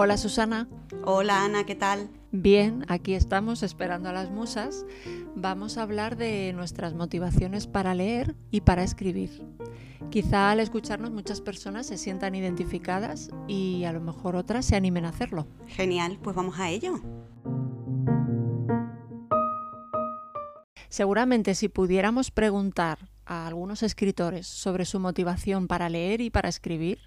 Hola Susana. Hola Ana, ¿qué tal? Bien, aquí estamos esperando a las musas. Vamos a hablar de nuestras motivaciones para leer y para escribir. Quizá al escucharnos muchas personas se sientan identificadas y a lo mejor otras se animen a hacerlo. Genial, pues vamos a ello. Seguramente si pudiéramos preguntar a algunos escritores sobre su motivación para leer y para escribir,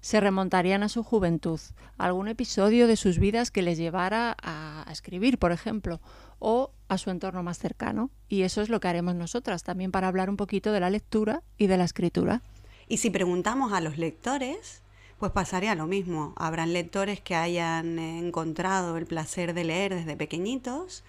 se remontarían a su juventud, algún episodio de sus vidas que les llevara a escribir, por ejemplo, o a su entorno más cercano. Y eso es lo que haremos nosotras, también para hablar un poquito de la lectura y de la escritura. Y si preguntamos a los lectores, pues pasaría lo mismo. Habrán lectores que hayan encontrado el placer de leer desde pequeñitos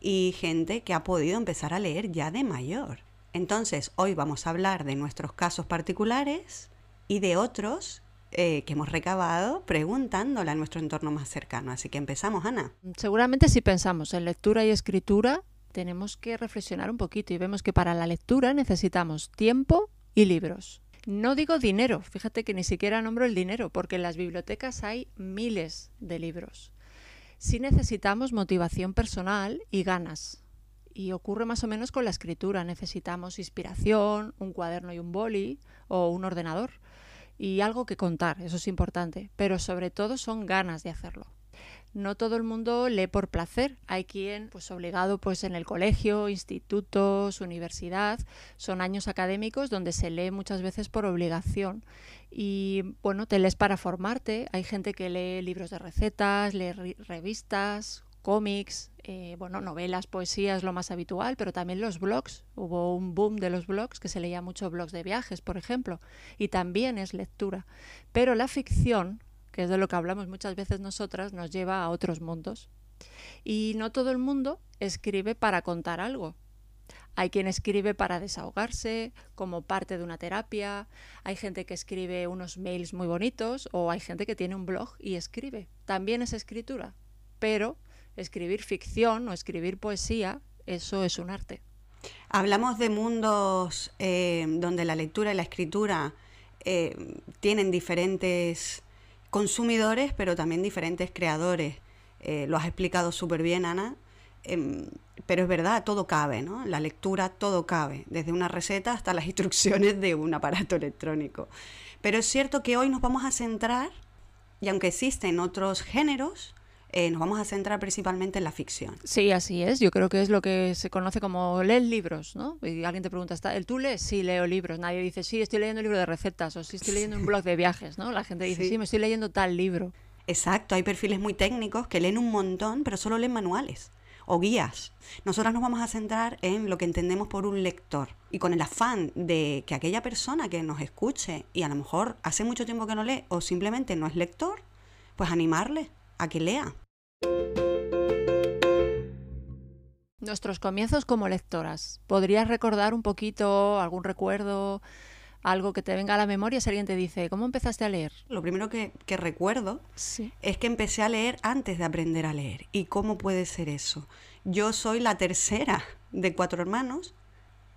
y gente que ha podido empezar a leer ya de mayor. Entonces, hoy vamos a hablar de nuestros casos particulares y de otros eh, que hemos recabado preguntándole a nuestro entorno más cercano. Así que empezamos, Ana. Seguramente si pensamos en lectura y escritura, tenemos que reflexionar un poquito y vemos que para la lectura necesitamos tiempo y libros. No digo dinero, fíjate que ni siquiera nombro el dinero, porque en las bibliotecas hay miles de libros. Sí necesitamos motivación personal y ganas. Y ocurre más o menos con la escritura. Necesitamos inspiración, un cuaderno y un boli o un ordenador y algo que contar, eso es importante, pero sobre todo son ganas de hacerlo. No todo el mundo lee por placer, hay quien pues obligado pues en el colegio, institutos, universidad, son años académicos donde se lee muchas veces por obligación. Y bueno, te lees para formarte, hay gente que lee libros de recetas, lee revistas, cómics, eh, bueno, novelas, poesías, lo más habitual, pero también los blogs. Hubo un boom de los blogs que se leía mucho blogs de viajes, por ejemplo, y también es lectura. Pero la ficción, que es de lo que hablamos muchas veces nosotras, nos lleva a otros mundos. Y no todo el mundo escribe para contar algo. Hay quien escribe para desahogarse, como parte de una terapia, hay gente que escribe unos mails muy bonitos o hay gente que tiene un blog y escribe. También es escritura, pero escribir ficción o escribir poesía, eso es un arte. Hablamos de mundos eh, donde la lectura y la escritura eh, tienen diferentes consumidores, pero también diferentes creadores. Eh, lo has explicado súper bien, Ana. Em, pero es verdad, todo cabe, ¿no? La lectura todo cabe, desde una receta hasta las instrucciones de un aparato electrónico. Pero es cierto que hoy nos vamos a centrar, y aunque existen otros géneros, eh, nos vamos a centrar principalmente en la ficción. Sí, así es. Yo creo que es lo que se conoce como leer libros, ¿no? Y alguien te pregunta, ¿el tú lees? Sí, leo libros. Nadie dice, sí, estoy leyendo un libro de recetas o sí, estoy leyendo un blog de viajes, ¿no? La gente dice, sí, me estoy leyendo tal libro. Exacto, hay perfiles muy técnicos que leen un montón, pero solo leen manuales o guías. Nosotras nos vamos a centrar en lo que entendemos por un lector y con el afán de que aquella persona que nos escuche y a lo mejor hace mucho tiempo que no lee o simplemente no es lector, pues animarle a que lea. Nuestros comienzos como lectoras. ¿Podrías recordar un poquito algún recuerdo, algo que te venga a la memoria si alguien te dice, ¿cómo empezaste a leer? Lo primero que, recuerdo es que empecé a leer antes de aprender a leer. ¿Y cómo puede ser eso? Yo soy la tercera de cuatro hermanos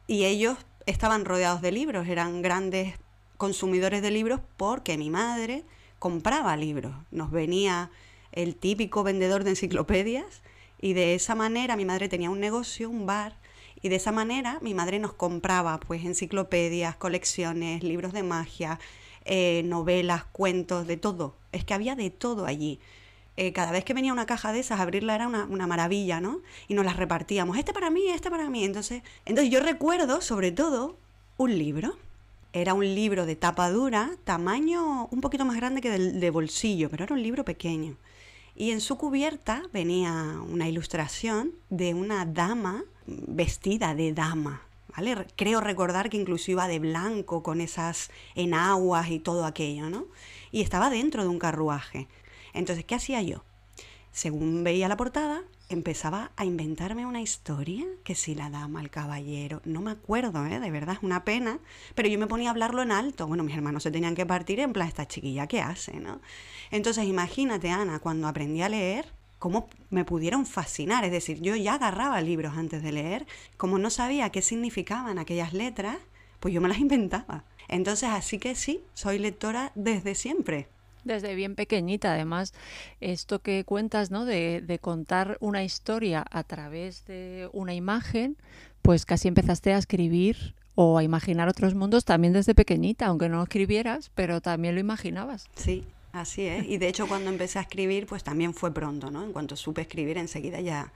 y ellos estaban rodeados de libros, eran grandes consumidores de libros porque mi madre compraba libros. Nos venía el típico vendedor de enciclopedias y de esa manera mi madre tenía un negocio, un bar, y de esa manera mi madre nos compraba pues enciclopedias, colecciones, libros de magia, eh, novelas, cuentos, de todo. Es que había de todo allí. Eh, cada vez que venía una caja de esas, abrirla era una, una, maravilla, ¿no? Y nos las repartíamos, este para mí, este para mí. Entonces, entonces yo recuerdo sobre todo un libro. Era un libro de tapa dura, tamaño un poquito más grande que del de bolsillo, pero era un libro pequeño. Y en su cubierta venía una ilustración de una dama vestida de dama. ¿Vale? Creo recordar que incluso iba de blanco con esas enaguas y todo aquello, ¿no? Y estaba dentro de un carruaje. Entonces, ¿qué hacía yo? Según veía la portada, empezaba a inventarme una historia, que si la dama, el caballero, no me acuerdo, ¿eh? de verdad es una pena, pero yo me ponía a hablarlo en alto. Bueno, mis hermanos se tenían que partir en plan, esta chiquilla, ¿qué hace? ¿no? Entonces imagínate, Ana, cuando aprendí a leer, cómo me pudieron fascinar, es decir, yo ya agarraba libros antes de leer, como no sabía qué significaban aquellas letras, pues yo me las inventaba. Entonces, así que sí, soy lectora desde siempre. Desde bien pequeñita, además, esto que cuentas, ¿no? De, de, contar una historia a través de una imagen, pues casi empezaste a escribir o a imaginar otros mundos también desde pequeñita, aunque no escribieras, pero también lo imaginabas. Sí, así es. Y de hecho cuando empecé a escribir, pues también fue pronto, ¿no? En cuanto supe escribir, enseguida ya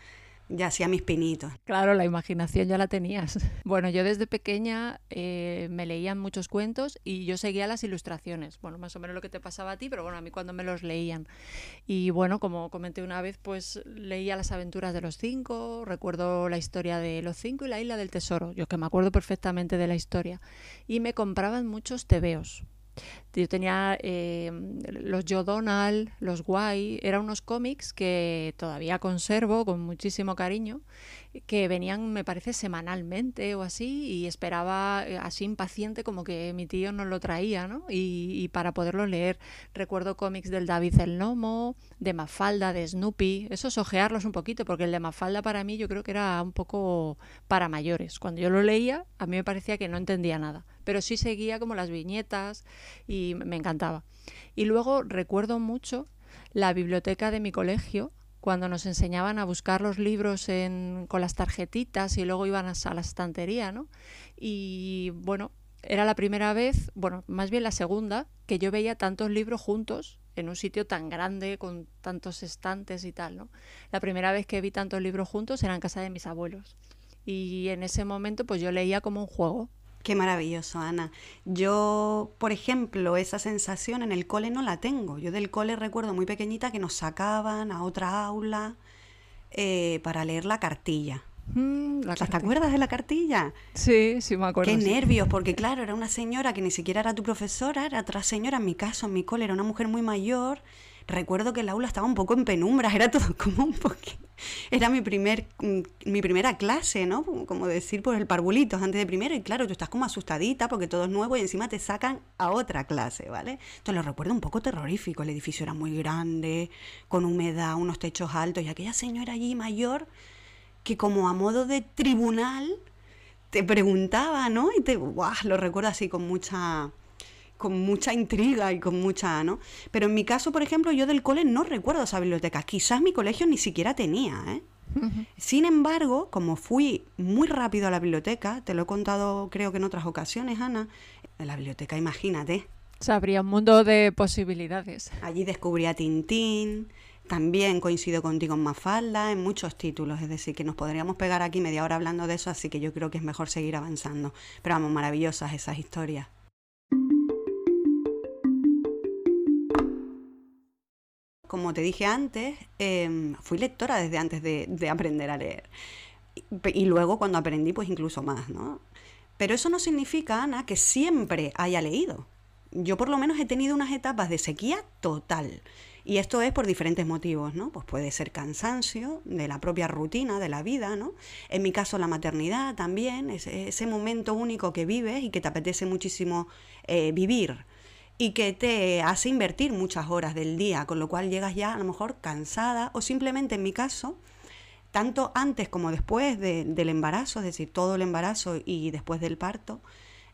ya hacía mis pinitos. Claro, la imaginación ya la tenías. Bueno, yo desde pequeña eh, me leían muchos cuentos y yo seguía las ilustraciones. Bueno, más o menos lo que te pasaba a ti, pero bueno, a mí cuando me los leían. Y bueno, como comenté una vez, pues leía las aventuras de los cinco, recuerdo la historia de los cinco y la isla del tesoro, yo que me acuerdo perfectamente de la historia. Y me compraban muchos tebeos yo tenía eh, los Joe Donald, los Guay, eran unos cómics que todavía conservo con muchísimo cariño, que venían, me parece, semanalmente o así, y esperaba eh, así impaciente como que mi tío nos lo traía, ¿no? Y, para poderlo leer. Recuerdo cómics del David el Nomo, de Mafalda, de Snoopy, esos ojearlos un poquito, porque el de Mafalda para mí yo creo que era un poco para mayores. Cuando yo lo leía, a mí me parecía que no entendía nada pero sí seguía como las viñetas y me encantaba. Y luego recuerdo mucho la biblioteca de mi colegio, cuando nos enseñaban a buscar los libros con las tarjetitas y luego iban a, la estantería, ¿no? Y bueno, era la primera vez, bueno, más bien la segunda, que yo veía tantos libros juntos en un sitio tan grande, con tantos estantes y tal, ¿no? La primera vez que vi tantos libros juntos era en casa de mis abuelos. Y en ese momento, pues yo leía como un juego. Qué maravilloso, Ana. Yo, por ejemplo, esa sensación en el cole no la tengo. Yo del cole recuerdo muy pequeñita que nos sacaban a otra aula eh, para leer la cartilla. Mm, ¿Te acuerdas de la cartilla? Sí, sí me acuerdo. Qué nervios, porque claro, era una señora que ni siquiera era tu profesora, era otra señora, en mi caso, en mi cole, era una mujer muy mayor. Recuerdo que el aula estaba un poco en penumbras, era todo como un poquito era mi, primer, mm, mi primera clase, ¿no? Como decir por el parvulitos antes de primero. Y claro, tú estás como asustadita porque todo es nuevo y encima te sacan a otra clase, ¿vale? Entonces lo recuerdo un poco terrorífico. El edificio era muy grande, con humedad, unos techos altos y aquella señora allí mayor que como a modo de tribunal te preguntaba, ¿no? Y te, ¡guau! Lo recuerdo así con mucha con mucha intriga y con mucha, ¿no? Pero en mi caso, por ejemplo, yo del cole no recuerdo esa biblioteca. Quizás mi colegio ni siquiera tenía, ¿eh? Sin embargo, como fui muy rápido a la biblioteca, te lo he contado creo que en otras ocasiones, Ana, en la biblioteca, imagínate. Se abría un mundo de posibilidades. Allí descubrí a Tintín, también coincido contigo en Mafalda, en muchos títulos, es decir, que nos podríamos pegar aquí media hora hablando de eso, así que yo creo que es mejor seguir avanzando. Pero vamos, maravillosas esas historias. Como te dije antes, em, fui lectora desde antes de, aprender a leer. Y, luego cuando aprendí, pues incluso más, ¿no? Pero eso no significa, Ana, que siempre haya leído. Yo por lo menos he tenido unas etapas de sequía total. Y esto es por diferentes motivos, ¿no? Pues puede ser cansancio de la propia rutina de la vida, ¿no? En mi caso la maternidad también, ese, ese momento único que vives y que te apetece muchísimo eh, vivir y que te hace invertir muchas horas del día, con lo cual llegas ya a lo mejor cansada o simplemente en mi caso, tanto antes como después del embarazo, es decir, todo el embarazo y después del parto,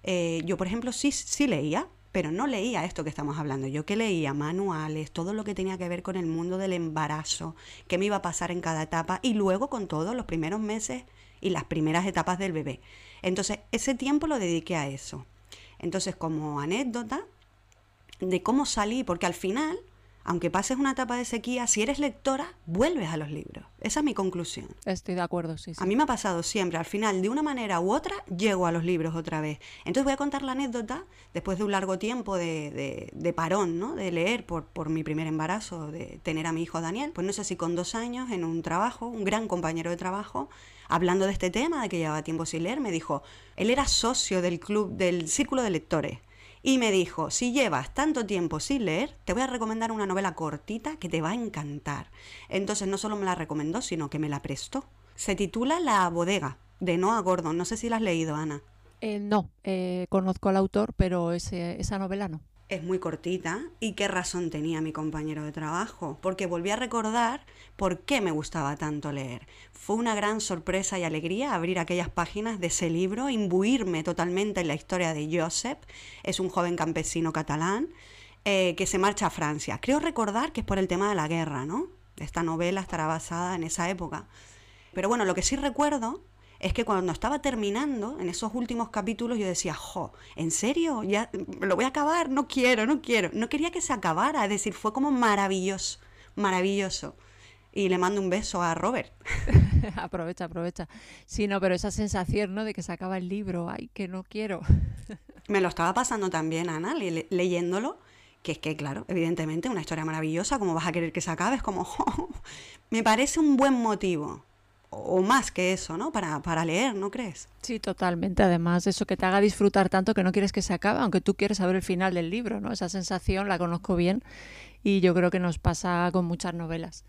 eh, yo por ejemplo sí, sí leía, pero no leía esto que estamos hablando. Yo que leía manuales, todo lo que tenía que ver con el mundo del embarazo, qué me iba a pasar en cada etapa y luego con todos los primeros meses y las primeras etapas del bebé. Entonces, ese tiempo lo dediqué a eso. Entonces, como anécdota, de cómo salí, porque al final, aunque pases una etapa de sequía, si eres lectora, vuelves a los libros. Esa es mi conclusión. Estoy de acuerdo, sí. A mí me ha pasado siempre, al final, de una manera u otra, llego a los libros otra vez. Entonces voy a contar la anécdota, después de un largo tiempo de, de, parón, ¿no? De leer por, por mi primer embarazo, de tener a mi hijo Daniel. Pues no sé si con dos años, en un trabajo, un gran compañero de trabajo, hablando de este tema, de que llevaba tiempo sin leer, me dijo, él era socio del club, del círculo de lectores y me dijo, si llevas tanto tiempo sin leer, te voy a recomendar una novela cortita que te va a encantar. Entonces no solo me la recomendó, sino que me la prestó. Se titula La bodega, de Noah Gordon. No sé si la has leído, Ana. Eh, no, eh, conozco al autor, pero esa novela no es muy cortita. ¿Y qué razón tenía mi compañero de trabajo? Porque volví a recordar por qué me gustaba tanto leer. Fue una gran sorpresa y alegría abrir aquellas páginas de ese libro, imbuirme totalmente en la historia de Josep. Es un joven campesino catalán eh, que se marcha a Francia. Creo recordar que es por el tema de la guerra, ¿no? Esta novela estará basada en esa época. Pero bueno, lo que sí recuerdo es que cuando estaba terminando, en esos últimos capítulos, yo decía, jo, ¿en serio? ¿Ya lo voy a acabar? No quiero, no quiero. No quería que se acabara, es decir, fue como maravilloso, maravilloso. Y le mando un beso a Robert. aprovecha, aprovecha. Sí, no, pero esa sensación, ¿no? De que se acaba el libro, ay, que no quiero. Me lo estaba pasando también, Ana, leyéndolo que es que, claro, evidentemente una historia maravillosa, como vas a querer que se acabe? Es como, me parece un buen motivo, o más que eso, ¿no? Para, para leer, ¿no crees? Sí, totalmente. Además, eso que te haga disfrutar tanto que no quieres que se acabe, aunque tú quieres saber el final del libro, ¿no? Esa sensación la conozco bien y yo creo que nos pasa con muchas novelas.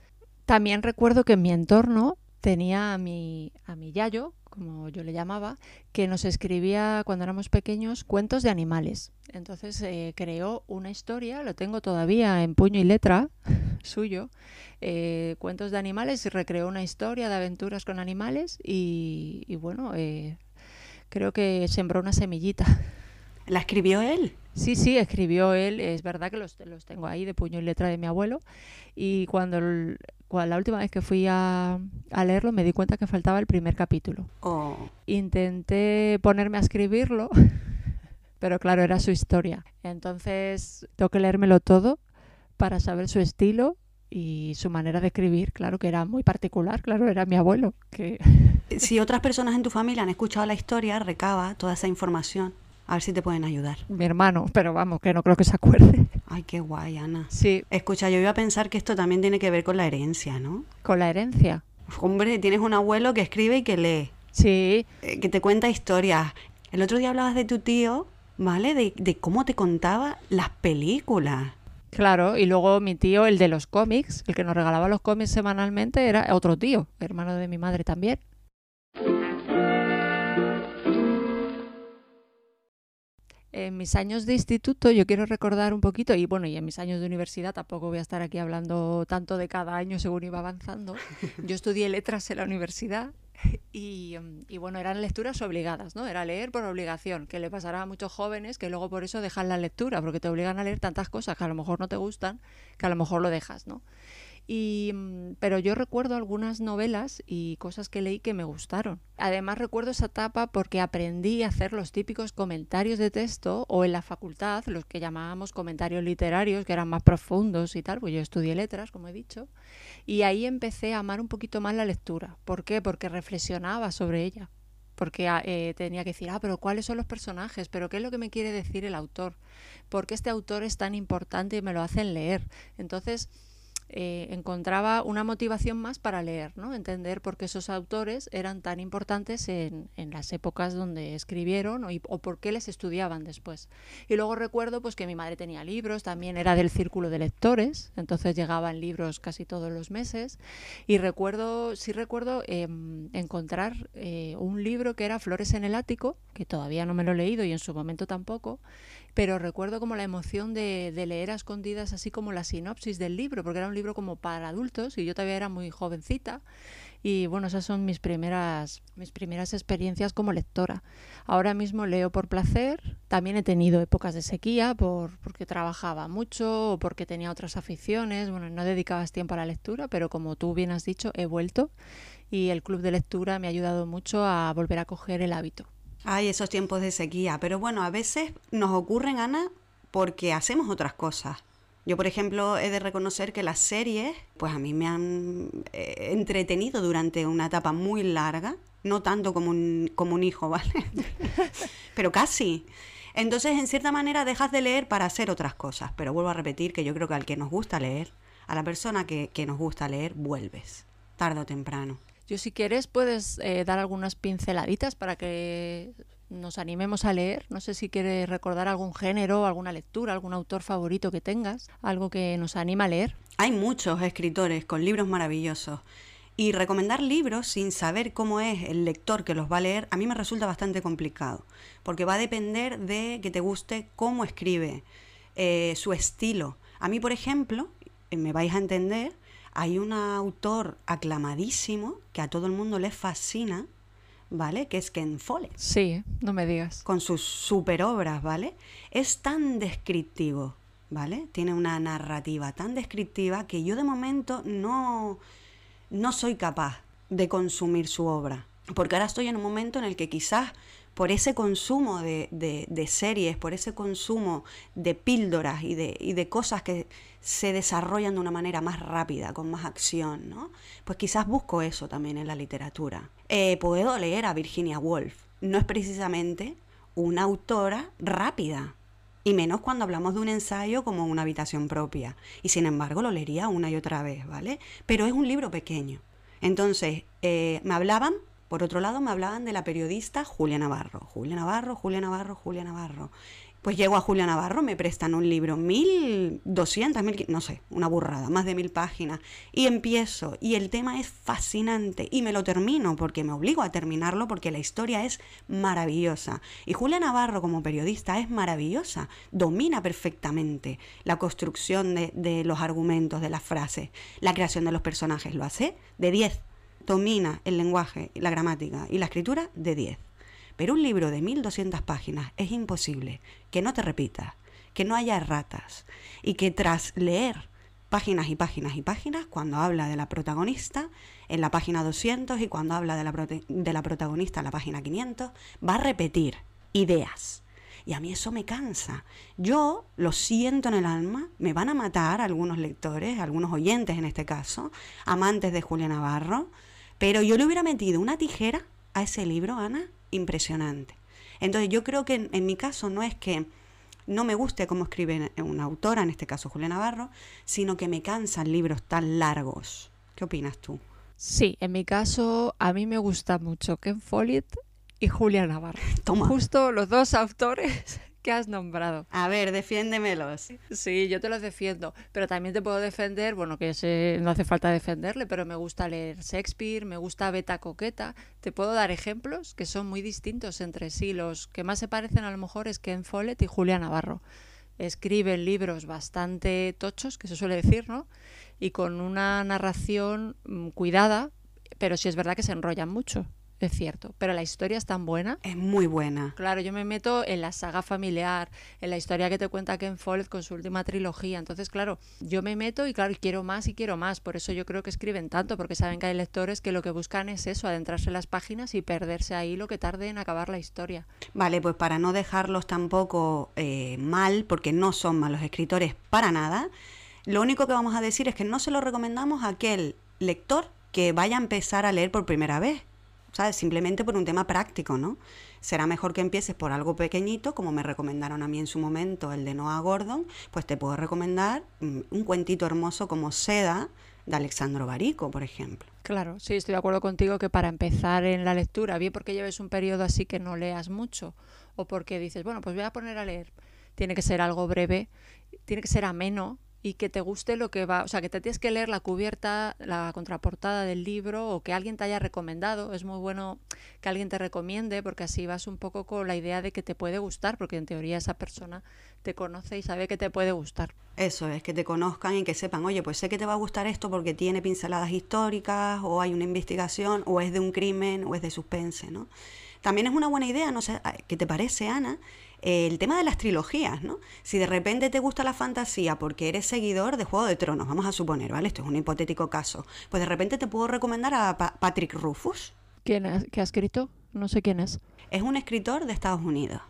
También recuerdo que en mi entorno tenía a mi, a mi yayo, como yo le llamaba, que nos escribía cuando éramos pequeños cuentos de animales. Entonces eh, creó una historia, lo tengo todavía en puño y letra suyo, eh, cuentos de animales y recreó una historia de aventuras con animales y, bueno, eh, creo que sembró una semillita. ¿La escribió él? Sí, sí, escribió él. Es verdad que los, los tengo ahí de puño y letra de mi abuelo. Y cuando, la última vez que fui a, leerlo me di cuenta que faltaba el primer capítulo. Oh. Intenté ponerme a escribirlo, pero claro, era su historia. Entonces tengo que leérmelo todo para saber su estilo y su manera de escribir, claro que era muy particular, claro, era mi abuelo. Que... Si otras personas en tu familia han escuchado la historia, recaba toda esa información a ver si te pueden ayudar. Mi hermano, pero vamos, que no creo que se acuerde. Ay, qué guay, Ana. Sí. Escucha, yo iba a pensar que esto también tiene que ver con la herencia, ¿no? ¿Con la herencia? Hombre, tienes un abuelo que escribe y que lee. Sí. Eh, que te cuenta historias. El otro día hablabas de tu tío, ¿vale? De, de cómo te contaba las películas. Claro, y luego mi tío, el de los cómics, el que nos regalaba los cómics semanalmente, era otro tío, hermano de mi madre también. En mis años de instituto yo quiero recordar un poquito, y bueno, y en mis años de universidad tampoco voy a estar aquí hablando tanto de cada año según iba avanzando. Yo estudié letras en la universidad y, y, bueno, eran lecturas obligadas, ¿no? Era leer por obligación, que le pasará a muchos jóvenes que luego por eso dejan la lectura, porque te obligan a leer tantas cosas que a lo mejor no te gustan, que a lo mejor lo dejas, ¿no? Mm, pero yo recuerdo algunas novelas y cosas que leí que me gustaron. Además recuerdo esa etapa porque aprendí a hacer los típicos comentarios de texto o en la facultad, los que llamábamos comentarios literarios, que eran más profundos y tal, pues yo estudié letras, como he dicho, y ahí empecé a amar un poquito más la lectura. ¿Por qué? Porque reflexionaba sobre ella porque ah, eh, tenía que decir, ah, pero ¿cuáles son los personajes? ¿Pero qué es lo que me quiere decir el autor? ¿Por qué este autor es tan importante y me lo hacen leer? Entonces, eh, encontraba una motivación más para leer, ¿no? entender por qué esos autores eran tan importantes en, las épocas donde escribieron o, por qué les estudiaban después. Y luego recuerdo pues, que mi madre tenía libros, también era del círculo de lectores, entonces llegaban libros casi todos los meses. Y recuerdo, sí recuerdo em, encontrar eh, un libro que era Flores en el Ático, que todavía no me lo he leído y en su momento tampoco, pero recuerdo como la emoción de, leer a escondidas así como la sinopsis del libro, porque era un libro como para adultos y yo todavía era muy jovencita y bueno, esas son mis primeras, mis primeras experiencias como lectora. Ahora mismo leo por placer, también he tenido épocas de sequía por, porque trabajaba mucho o porque tenía otras aficiones, bueno, no dedicabas tiempo a la lectura, pero como tú bien has dicho, he vuelto y el club de lectura me ha ayudado mucho a volver a coger el hábito. Hay esos tiempos de sequía, pero bueno, a veces nos ocurren, Ana, porque hacemos otras cosas. Yo, por ejemplo, he de reconocer que las series, pues a mí me han eh, entretenido durante una etapa muy larga, no tanto como un, como un hijo, ¿vale? pero casi. Entonces, en cierta manera, dejas de leer para hacer otras cosas. Pero vuelvo a repetir que yo creo que al que nos gusta leer, a la persona que, que nos gusta leer, vuelves, tarde o temprano. Yo si quieres puedes eh, dar algunas pinceladitas para que nos animemos a leer. No sé si quieres recordar algún género, alguna lectura, algún autor favorito que tengas, algo que nos anima a leer. Hay muchos escritores con libros maravillosos. Y recomendar libros sin saber cómo es el lector que los va a leer, a mí me resulta bastante complicado, porque va a depender de que te guste cómo escribe, eh, su estilo. A mí, por ejemplo, me vais a entender, hay un autor aclamadísimo que a todo el mundo le fascina, ¿vale? Que es Ken Follett. Sí, no me digas. Con sus super obras, ¿vale? Es tan descriptivo, ¿vale? Tiene una narrativa tan descriptiva que yo de momento no, no soy capaz de consumir su obra. Porque ahora estoy en un momento en el que quizás por ese consumo de, de, series, por ese consumo de píldoras y de, y de, cosas que se desarrollan de una manera más rápida, con más acción, ¿no? Pues quizás busco eso también en la literatura. Eh, puedo leer a Virginia Woolf. No es precisamente una autora rápida, y menos cuando hablamos de un ensayo como una habitación propia. Y sin embargo lo leería una y otra vez, ¿vale? Pero es un libro pequeño. Entonces, eh, me hablaban por otro lado, me hablaban de la periodista Julia Navarro. Julia Navarro, Julia Navarro, Julia Navarro. Pues llego a Julia Navarro, me prestan un libro, 1200, mil, no sé, una burrada, más de mil páginas. Y empiezo, y el tema es fascinante, y me lo termino, porque me obligo a terminarlo, porque la historia es maravillosa. Y Julia Navarro, como periodista, es maravillosa, domina perfectamente la construcción de, de los argumentos, de las frases, la creación de los personajes, lo hace de 10 domina el lenguaje, la gramática y la escritura de 10. Pero un libro de 1200 páginas es imposible que no te repitas, que no haya erratas y que tras leer páginas y páginas y páginas, cuando habla de la protagonista en la página 200 y cuando habla de la, de la protagonista en la página 500, va a repetir ideas. Y a mí eso me cansa. Yo lo siento en el alma, me van a matar algunos lectores, algunos oyentes en este caso, amantes de Julia Navarro, pero yo le hubiera metido una tijera a ese libro, Ana, impresionante. Entonces yo creo que en, mi caso no es que no me guste cómo escribe una autora, en este caso Julia Navarro, sino que me cansan libros tan largos. ¿Qué opinas tú? Sí, en mi caso a mí me gusta mucho Ken Follett y Julia Navarro. Toma. Justo los dos autores que has nombrado. A ver, defiéndemelos. Sí, yo te los defiendo, pero también te puedo defender, bueno, que no hace falta defenderle, pero me gusta leer Shakespeare, me gusta Beta Coqueta. Te puedo dar ejemplos que son muy distintos entre sí. Los que más se parecen a lo mejor es Ken Follett y Julia Navarro. Escriben libros bastante tochos, que se suele decir, ¿no? Y con una narración mm, cuidada, pero sí es verdad que se enrollan mucho es cierto, pero la historia es tan buena. Es muy buena. Claro, yo me meto en la saga familiar, en la historia que te cuenta Ken Follett con su última trilogía. Entonces, claro, yo me meto y claro, quiero más y quiero más. Por eso yo creo que escriben tanto, porque saben que hay lectores que lo que buscan es eso, adentrarse en las páginas y perderse ahí lo que tarde en acabar la historia. Vale, pues para no dejarlos tampoco eh, mal, porque no son malos escritores para nada, lo único que vamos a decir es que no se lo recomendamos a aquel lector que vaya a empezar a leer por primera vez ¿sabes? Simplemente por un tema práctico, ¿no? Será mejor que empieces por algo pequeñito, como me recomendaron a mí en su momento el de Noah Gordon, pues te puedo recomendar mm, un cuentito hermoso como Seda de Alexandro Barico, por ejemplo. Claro, sí, estoy de acuerdo contigo que para empezar en la lectura, bien porque lleves un periodo así que no leas mucho, o porque dices, bueno, pues voy a poner a leer, tiene que ser algo breve, tiene que ser ameno, y que te guste lo que va, o sea, que te tienes que leer la cubierta, la contraportada del libro o que alguien te haya recomendado. Es muy bueno que alguien te recomiende porque así vas un poco con la idea de que te puede gustar, porque en teoría esa persona te conoce y sabe que te puede gustar. Eso es, que te conozcan y que sepan, oye, pues sé que te va a gustar esto porque tiene pinceladas históricas o hay una investigación o es de un crimen o es de suspense, ¿no? También es una buena idea, no sé, ¿qué te parece, Ana? El tema de las trilogías, ¿no? Si de repente te gusta la fantasía porque eres seguidor de Juego de Tronos, vamos a suponer, ¿vale? Esto es un hipotético caso. Pues de repente te puedo recomendar a Patrick Rufus. ¿Quién es? ¿Qué ha escrito? No sé quién es. Es un escritor de Estados Unidos.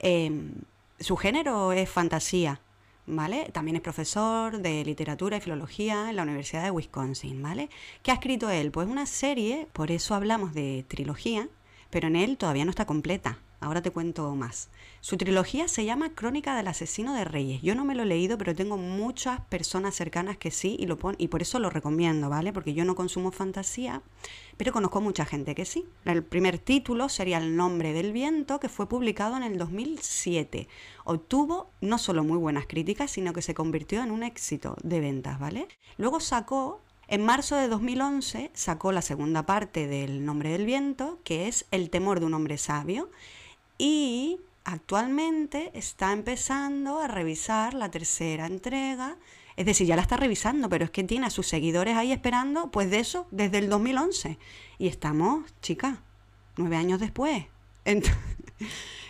Em, su género es fantasía, ¿vale? También es profesor de literatura y filología en la Universidad de Wisconsin, ¿vale? ¿Qué ha escrito él? Pues una serie, por eso hablamos de trilogía, pero en él todavía no está completa. Ahora te cuento más. Su trilogía se llama Crónica del asesino de reyes. Yo no me lo he leído, pero tengo muchas personas cercanas que sí y lo pon y por eso lo recomiendo, ¿vale? Porque yo no consumo fantasía, pero conozco mucha gente que sí. El primer título sería El nombre del viento, que fue publicado en el 2007. Obtuvo no solo muy buenas críticas, sino que se convirtió en un éxito de ventas, ¿vale? Luego sacó en marzo de 2011 sacó la segunda parte del Nombre del Viento, que es El temor de un hombre sabio, y actualmente está empezando a revisar la tercera entrega. Es decir, ya la está revisando, pero es que tiene a sus seguidores ahí esperando, pues de eso, desde el 2011. Y estamos, chica, nueve años después. Entonces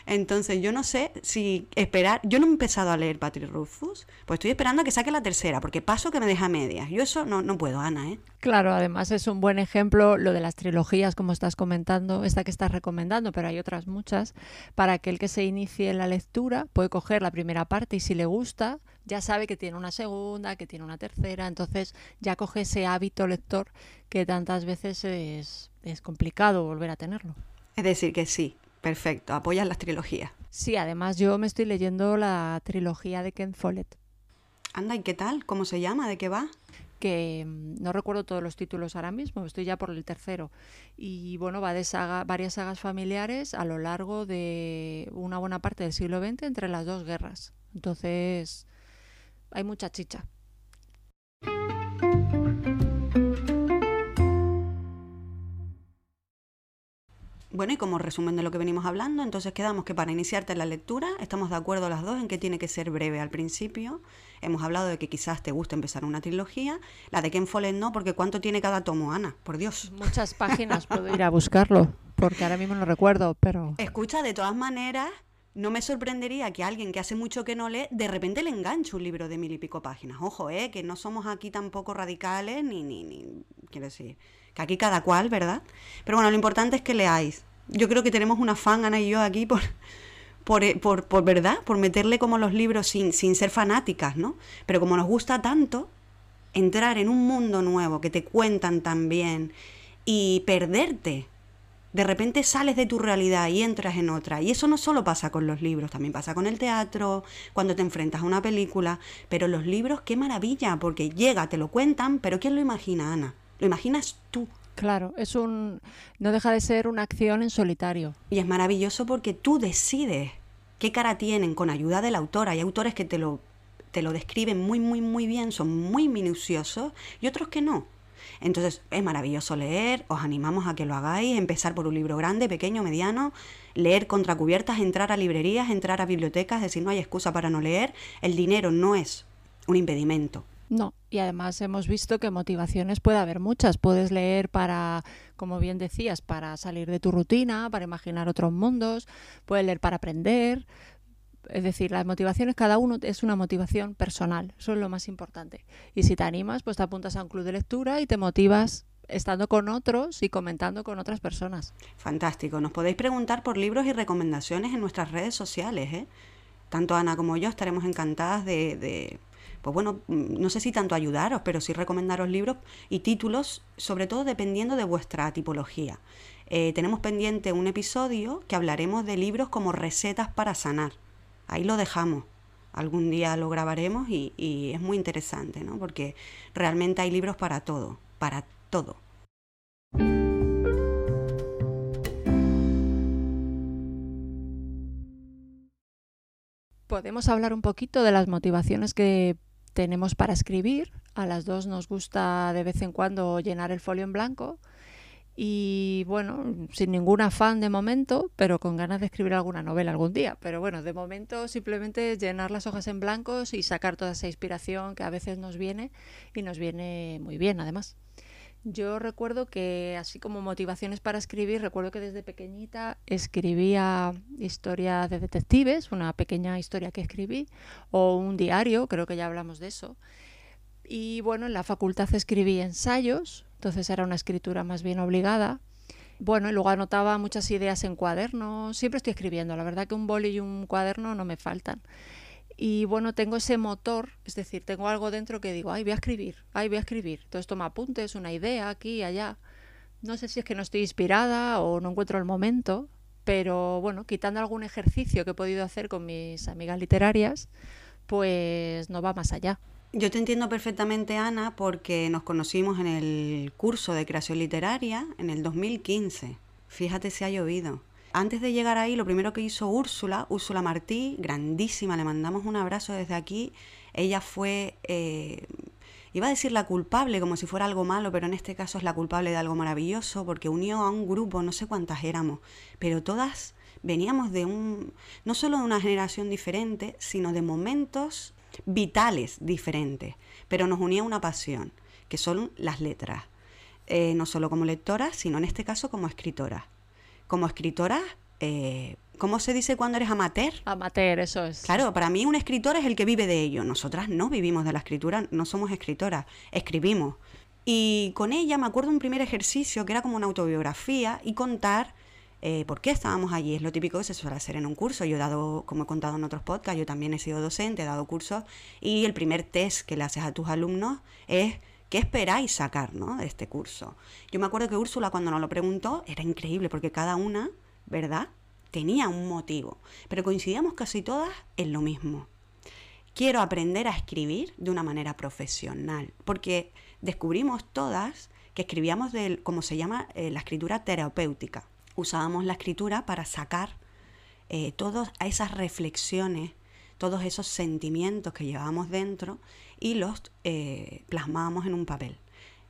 yo no sé si esperar, yo no he empezado a leer Patrick Rufus, pues estoy esperando a que saque la tercera, porque paso que me deja medias. Yo eso no, no puedo, Ana, ¿eh? Claro, además es un buen ejemplo lo de las trilogías, como estás comentando, esta que estás recomendando, pero hay otras muchas, para aquel que se inicie en la lectura, puede coger la primera parte y si le gusta, ya sabe que tiene una segunda, que tiene una tercera, entonces ya coge ese hábito lector que tantas veces es, es complicado volver a tenerlo. Es decir, que sí, perfecto, apoyas las trilogías. Sí, además yo me estoy leyendo la trilogía de Ken Follett. Anda, ¿y qué tal? ¿Cómo se llama? ¿De qué va? que mm, no recuerdo todos los títulos ahora mismo, estoy ya por el tercero. Y bueno, va de saga, varias sagas familiares a lo largo de una buena parte del siglo XX entre las dos guerras. Entonces, hay mucha chicha. Bueno, y como resumen de lo que venimos hablando, entonces quedamos que para iniciarte la lectura estamos de acuerdo las dos en que tiene que ser breve al principio. Hemos hablado de que quizás te guste empezar una trilogía. La de Ken Follett no, porque ¿cuánto tiene cada tomo, Ana? Por Dios. Muchas páginas, puedo ir a buscarlo, porque ahora mismo no recuerdo, pero... Escucha, de todas maneras, no me sorprendería que alguien que hace mucho que no lee, de repente le enganche un libro de mil y pico páginas. Ojo, eh, que no somos aquí tampoco radicales, ni, ni, ni, quiero decir, que aquí cada cual, ¿verdad? Pero bueno, lo importante es que leáis. Yo creo que tenemos una fan, Ana y yo, aquí por, por, eh, por, por verdad, por meterle como los libros sin, sin ser fanáticas, ¿no? Pero como nos gusta tanto, entrar en un mundo nuevo que te cuentan tan bien y perderte. De repente sales de tu realidad y entras en otra. Y eso no solo pasa con los libros, también pasa con el teatro, cuando te enfrentas a una película. Pero los libros, qué maravilla, porque llega, te lo cuentan, pero ¿quién lo imagina, Ana? Lo imaginas tú. Claro, es un no deja de ser una acción en solitario. Y es maravilloso porque tú decides qué cara tienen con ayuda del autor. Hay autores que te lo te lo describen muy muy muy bien, son muy minuciosos y otros que no. Entonces es maravilloso leer, os animamos a que lo hagáis, empezar por un libro grande, pequeño, mediano, leer contracubiertas, entrar a librerías, entrar a bibliotecas, es decir, no hay excusa para no leer, el dinero no es un impedimento, no, y además hemos visto que motivaciones puede haber muchas. Puedes leer para, como bien decías, para salir de tu rutina, para imaginar otros mundos, puedes leer para aprender. Es decir, las motivaciones, cada uno es una motivación personal, eso es lo más importante. Y si te animas, pues te apuntas a un club de lectura y te motivas estando con otros y comentando con otras personas. Fantástico. Nos podéis preguntar por libros y recomendaciones en nuestras redes sociales. ¿eh? Tanto Ana como yo estaremos encantadas de pues bueno, mm, no sé si tanto ayudaros, pero sí recomendaros libros y títulos, sobre todo dependiendo de vuestra tipología. Eh, tenemos pendiente un episodio que hablaremos de libros como recetas para sanar. Ahí lo dejamos. Algún día lo grabaremos y, y es muy interesante, ¿no? Porque realmente hay libros para todo, para todo. Podemos hablar un poquito de las motivaciones que tenemos para escribir. A las dos nos gusta de vez en cuando llenar el folio en blanco. Y bueno, sin ningún afán de momento, pero con ganas de escribir alguna novela algún día. Pero bueno, de momento simplemente llenar las hojas en blancos y sacar toda esa inspiración que a veces nos viene y nos viene muy bien además. Yo recuerdo que, así como motivaciones para escribir, recuerdo que desde pequeñita escribía historias de detectives, una pequeña historia que escribí, o un diario, creo que ya hablamos de eso. Y bueno, en la facultad escribí ensayos, entonces era una escritura más bien obligada. Bueno, y luego anotaba muchas ideas en cuadernos, siempre estoy escribiendo, la verdad que un boli y un cuaderno no me faltan. Y bueno, tengo ese motor, es decir, tengo algo dentro que digo, ay, voy a escribir, ay, voy a escribir. Entonces toma apuntes, una idea aquí y allá. No sé si es que no estoy inspirada o no encuentro el momento, pero bueno, quitando algún ejercicio que he podido hacer con mis amigas literarias, pues no va más allá. Yo te entiendo perfectamente, Ana, porque nos conocimos en el curso de creación literaria en el 2015. Fíjate si ha llovido. Antes de llegar ahí, lo primero que hizo Úrsula, Úrsula Martí, grandísima, le mandamos un abrazo desde aquí. Ella fue, eh, iba a decir la culpable, como si fuera algo malo, pero en este caso es la culpable de algo maravilloso, porque unió a un grupo, no sé cuántas éramos, pero todas veníamos de un, no solo de una generación diferente, sino de momentos vitales diferentes, pero nos unía una pasión, que son las letras, eh, no solo como lectoras, sino en este caso como escritoras como escritora, eh, ¿Cómo se dice cuando eres amateur? Amateur, eso es. Claro, para mí un escritor es el que vive de ello. Nosotras no vivimos de la escritura, no somos escritoras, escribimos. Y con ella me acuerdo un primer ejercicio que era como una autobiografía y contar eh, por qué estábamos allí. Es lo típico que se suele hacer en un curso. Yo he dado, como he contado en otros podcasts, yo también he sido docente, he dado cursos y el primer test que le haces a tus alumnos es ¿qué esperáis sacar ¿no? de este curso? Yo me acuerdo que Úrsula cuando nos lo preguntó era increíble porque cada una, ¿verdad? tenía un motivo, pero coincidíamos casi todas en lo mismo. Quiero aprender a escribir de una manera profesional, porque descubrimos todas que escribíamos de, como se llama, eh, la escritura terapéutica. Usábamos la escritura para sacar eh, todas esas reflexiones, todos esos sentimientos que llevábamos dentro y los eh, plasmábamos en un papel.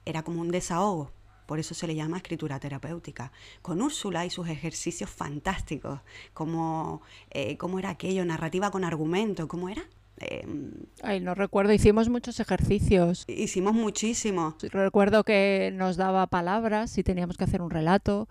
Era como un desahogo por eso se le llama escritura terapéutica. Con Úrsula y sus ejercicios fantásticos, como eh, cómo era aquello, narrativa con argumento, ¿cómo era? Em, Ay, no recuerdo, hicimos muchos ejercicios. Hicimos muchísimos. Recuerdo que nos daba palabras si teníamos que hacer un relato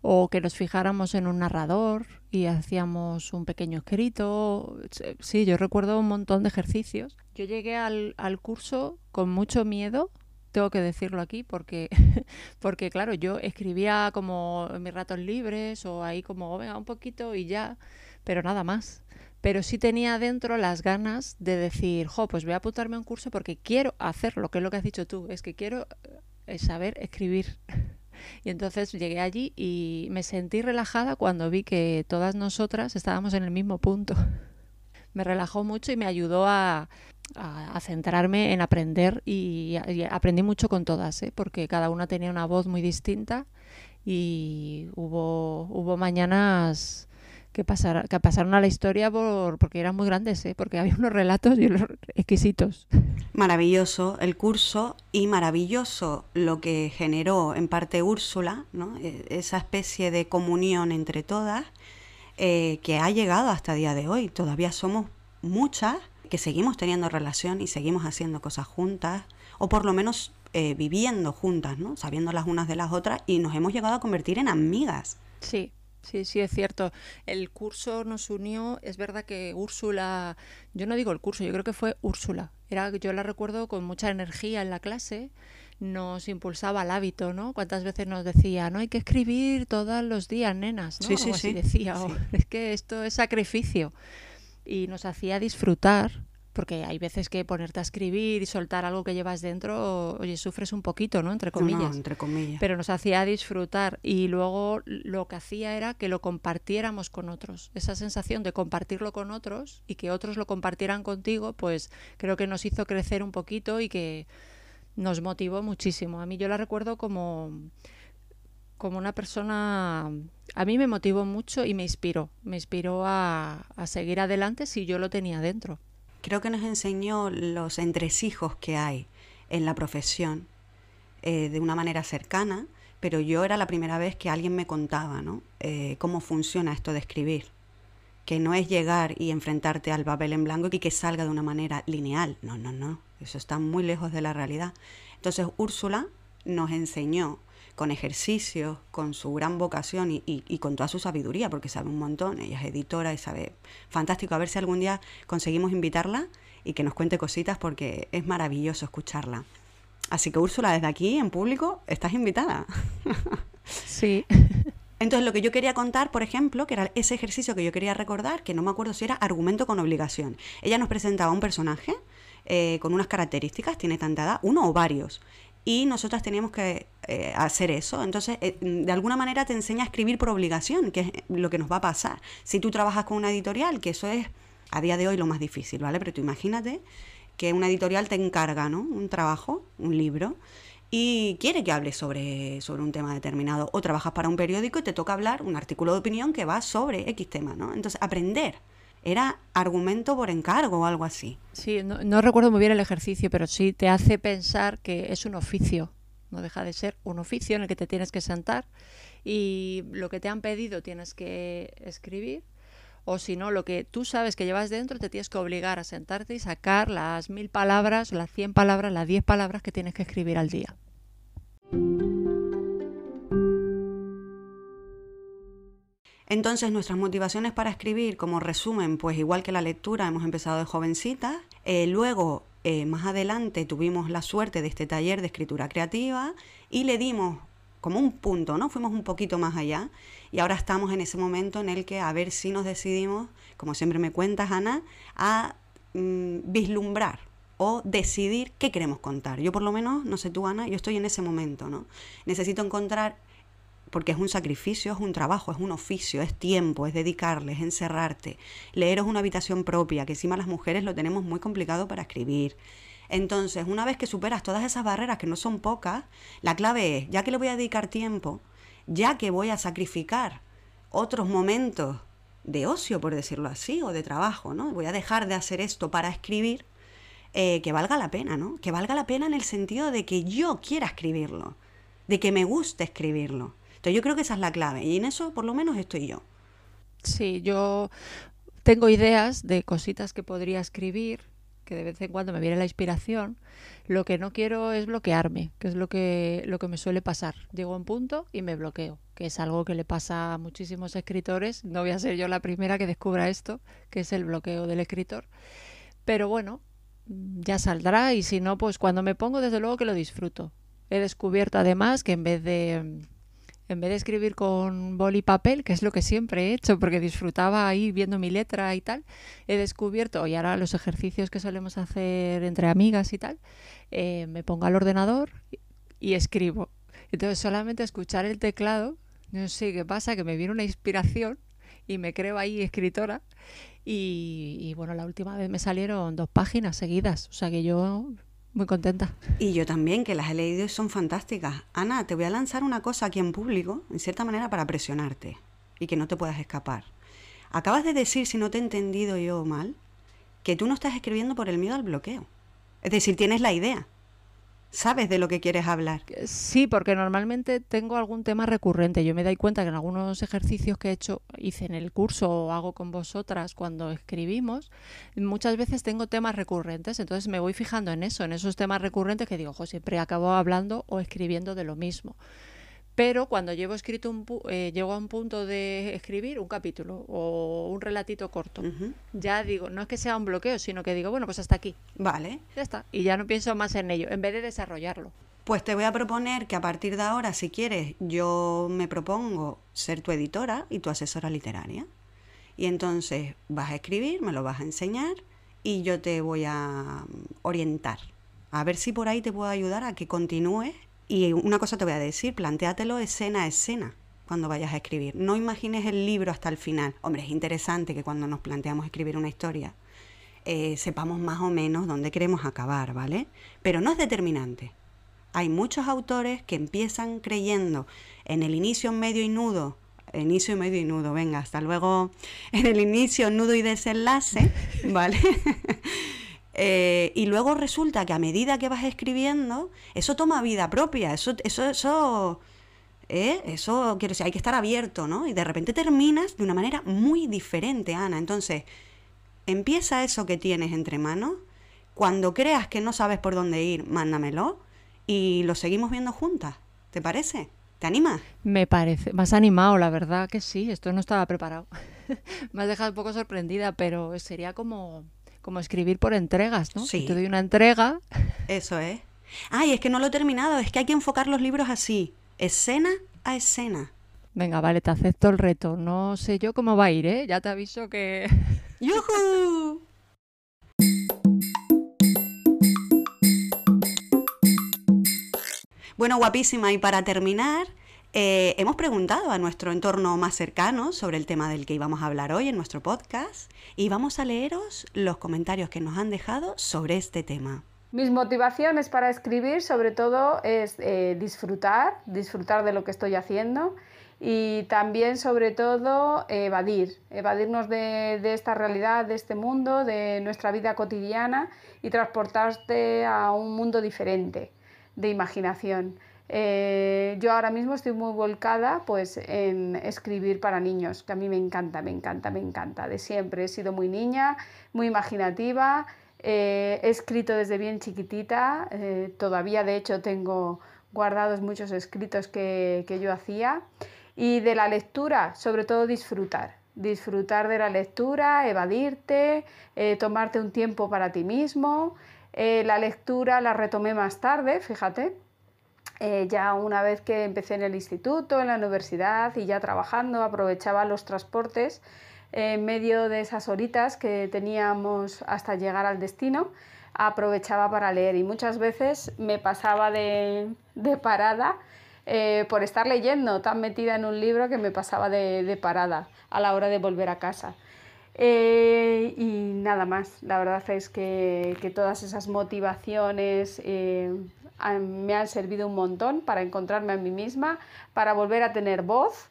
o que nos fijáramos en un narrador y hacíamos un pequeño escrito. Sí, yo recuerdo un montón de ejercicios. Yo llegué al, curso con mucho miedo tengo que decirlo aquí porque, porque claro, yo escribía como en mis ratos libres o ahí como, venga, un poquito y ya, pero nada más. Pero sí tenía dentro las ganas de decir, jo, pues voy a apuntarme a un curso porque quiero hacerlo, que es lo que has dicho tú, es que quiero eh, saber escribir. Y entonces llegué allí y me sentí relajada cuando vi que todas nosotras estábamos en el mismo punto. Me relajó mucho y me ayudó a, a, centrarme en aprender y, aprendí mucho con todas, ¿eh? porque cada una tenía una voz muy distinta y hubo, hubo mañanas que, pasar, que pasaron a la historia por, porque eran muy grandes, ¿eh? porque había unos relatos y exquisitos. Maravilloso el curso y maravilloso lo que generó en parte Úrsula, ¿no? E, esa especie de comunión entre todas eh, que ha llegado hasta el día de hoy. Todavía somos muchas que seguimos teniendo relación y seguimos haciendo cosas juntas, o por lo menos eh, viviendo juntas, ¿no? Sabiendo las unas de las otras y nos hemos llegado a convertir en amigas. Sí, Sí, sí, es cierto. El curso nos unió. Es verdad que Úrsula, yo no digo el curso, yo creo que fue Úrsula. Era, yo la recuerdo con mucha energía en la clase. Nos impulsaba al hábito, ¿no? Cuántas veces nos decía, no hay que escribir todos los días, nenas, ¿no? Sí, sí, sí. decía, es que esto es sacrificio y nos hacía disfrutar, porque hay veces que ponerte a escribir y soltar algo que llevas dentro, oye, sufres un poquito, ¿no? Entre comillas. entre comillas. Pero nos hacía disfrutar y luego lo que hacía era que lo compartiéramos con otros. Esa sensación de compartirlo con otros y que otros lo compartieran contigo, pues creo que nos hizo crecer un poquito y que nos motivó muchísimo. A mí yo la recuerdo como como una persona, a mí me motivó mucho y me inspiró, me inspiró a, seguir adelante si yo lo tenía dentro. Creo que nos enseñó los entresijos que hay en la profesión eh, de una manera cercana, pero yo era la primera vez que alguien me contaba ¿no? Eh, cómo funciona esto de escribir, que no es llegar y enfrentarte al papel en blanco y que salga de una manera lineal, no, no, no, eso está muy lejos de la realidad. Entonces Úrsula nos enseñó con ejercicios, con su gran vocación y, con toda su sabiduría, porque sabe un montón, ella es editora y sabe fantástico, a ver si algún día conseguimos invitarla y que nos cuente cositas porque es maravilloso escucharla. Así que Úrsula, desde aquí en público, estás invitada. Sí. Entonces, lo que yo quería contar, por ejemplo, que era ese ejercicio que yo quería recordar, que no me acuerdo si era argumento con obligación. Ella nos presentaba un personaje eh, con unas características, tiene tanta edad, uno o varios y nosotras teníamos que eh, hacer eso. Entonces, eh, de alguna manera te enseña a escribir por obligación, que es lo que nos va a pasar. Si tú trabajas con una editorial, que eso es a día de hoy lo más difícil, ¿vale? Pero tú imagínate que una editorial te encarga, ¿no? Un trabajo, un libro, y quiere que hables sobre, sobre un tema determinado. O trabajas para un periódico y te toca hablar un artículo de opinión que va sobre X tema, ¿no? Entonces, aprender era argumento por encargo o algo así. Sí, no, recuerdo muy bien el ejercicio, pero sí te hace pensar que es un oficio, no deja de ser un oficio en el que te tienes que sentar y lo que te han pedido tienes que escribir o si no, lo que tú sabes que llevas dentro te tienes que obligar a sentarte y sacar las mil palabras, las cien palabras, las diez palabras que tienes que escribir al día. Entonces nuestras motivaciones para escribir, como resumen, pues igual que la lectura, hemos empezado de jovencita. Eh, luego, eh, más adelante, tuvimos la suerte de este taller de escritura creativa y le dimos como un punto, ¿no? Fuimos un poquito más allá y ahora estamos en ese momento en el que a ver si nos decidimos, como siempre me cuentas, Ana, a mm, vislumbrar o decidir qué queremos contar. Yo por lo menos, no sé tú, Ana, yo estoy en ese momento, ¿no? Necesito encontrar porque es un sacrificio, es un trabajo, es un oficio, es tiempo, es dedicarle, es encerrarte. Leer es una habitación propia, que encima las mujeres lo tenemos muy complicado para escribir. Entonces, una vez que superas todas esas barreras, que no son pocas, la clave es, ya que le voy a dedicar tiempo, ya que voy a sacrificar otros momentos de ocio, por decirlo así, o de trabajo, ¿no? Voy a dejar de hacer esto para escribir, eh, que valga la pena, ¿no? Que valga la pena en el sentido de que yo quiera escribirlo, de que me guste escribirlo yo creo que esa es la clave y en eso por lo menos estoy yo. Sí, yo tengo ideas de cositas que podría escribir, que de vez en cuando me viene la inspiración. Lo que no quiero es bloquearme, que es lo que, lo que me suele pasar. Llego a un punto y me bloqueo, que es algo que le pasa a muchísimos escritores. No voy a ser yo la primera que descubra esto, que es el bloqueo del escritor. Pero bueno, ya saldrá y si no, pues cuando me pongo, desde luego que lo disfruto. He descubierto además que en vez de en vez de escribir con boli y papel, que es lo que siempre he hecho porque disfrutaba ahí viendo mi letra y tal, he descubierto, y ahora los ejercicios que solemos hacer entre amigas y tal, eh, me pongo al ordenador y escribo. Entonces solamente escuchar el teclado, no sé qué pasa, que me viene una inspiración y me creo ahí escritora. Y, y bueno, la última vez me salieron dos páginas seguidas, o sea que yo muy contenta. Y yo también, que las he leído y son fantásticas. Ana, te voy a lanzar una cosa aquí en público, en cierta manera, para presionarte y que no te puedas escapar. Acabas de decir, si no te he entendido yo mal, que tú no estás escribiendo por el miedo al bloqueo. Es decir, tienes la idea, sabes de lo que quieres hablar. Sí, porque normalmente tengo algún tema recurrente. Yo me doy cuenta que en algunos ejercicios que he hecho, hice en el curso o hago con vosotras cuando escribimos, muchas veces tengo temas recurrentes. Entonces me voy fijando en eso, en esos temas recurrentes que digo, ojo, siempre acabo hablando o escribiendo de lo mismo. Pero cuando llevo escrito un eh, llego a un punto de escribir un capítulo o un relatito corto, ya digo, no es que sea un bloqueo, sino que digo, bueno, pues hasta aquí. Vale. Ya está. Y ya no pienso más en ello, en vez de desarrollarlo. Pues te voy a proponer que a partir de ahora, si quieres, yo me propongo ser tu editora y tu asesora literaria. Y entonces vas a escribir, me lo vas a enseñar y yo te voy a orientar. A ver si por ahí te puedo ayudar a que continúes y una cosa te voy a decir, plantéatelo escena a escena cuando vayas a escribir. No imagines el libro hasta el final. Hombre, es interesante que cuando nos planteamos escribir una historia eh, sepamos más o menos dónde queremos acabar, ¿vale? Pero no es determinante. Hay muchos autores que empiezan creyendo en el inicio, medio y nudo. Inicio, medio y nudo, venga, hasta luego. En el inicio, nudo y desenlace, ¿vale? Eh, y luego resulta que a medida que vas escribiendo, eso toma vida propia, eso, eso, eso, ¿eh? eso quiero decir, hay que estar abierto, ¿no? Y de repente terminas de una manera muy diferente, Ana. Entonces, empieza eso que tienes entre manos. Cuando creas que no sabes por dónde ir, mándamelo y lo seguimos viendo juntas. ¿Te parece? ¿Te animas? Me parece. Más animado, la verdad que sí. Esto no estaba preparado. Me has dejado un poco sorprendida, pero sería como como escribir por entregas, ¿no? Sí. te doy una entrega. Eso es. Ay, es que no lo he terminado, es que hay que enfocar los libros así, escena a escena. Venga, vale, te acepto el reto. No sé yo cómo va a ir, ¿eh? Ya te aviso que... ¡Yujú! Bueno, guapísima, y para terminar, eh, hemos preguntado a nuestro entorno más cercano sobre el tema del que íbamos a hablar hoy en nuestro podcast y vamos a leeros los comentarios que nos han dejado sobre este tema. Mis motivaciones para escribir sobre todo es eh, disfrutar, disfrutar de lo que estoy haciendo y también sobre todo evadir, evadirnos de, de, esta realidad, de este mundo, de nuestra vida cotidiana y transportarte a un mundo diferente de imaginación. Eh, yo ahora mismo estoy muy volcada pues, en escribir para niños, que a mí me encanta, me encanta, me encanta. De siempre he sido muy niña, muy imaginativa, eh, he escrito desde bien chiquitita, eh, todavía de hecho tengo guardados muchos escritos que, que yo hacía Y de la lectura, sobre todo disfrutar. Disfrutar de la lectura, evadirte, tomarte un tiempo para ti mismo. La lectura la retomé más tarde, fíjate, eh, ya una vez que empecé en el instituto, en la universidad y ya trabajando, aprovechaba los transportes en medio de esas horitas que teníamos hasta llegar al destino, aprovechaba para leer y muchas veces me pasaba de, parada eh, por estar leyendo, tan metida en un libro que me pasaba de, parada a la hora de volver a casa. Eh, y nada más, la verdad es que, todas esas motivaciones me han servido un montón para encontrarme a mí misma, para volver a tener voz,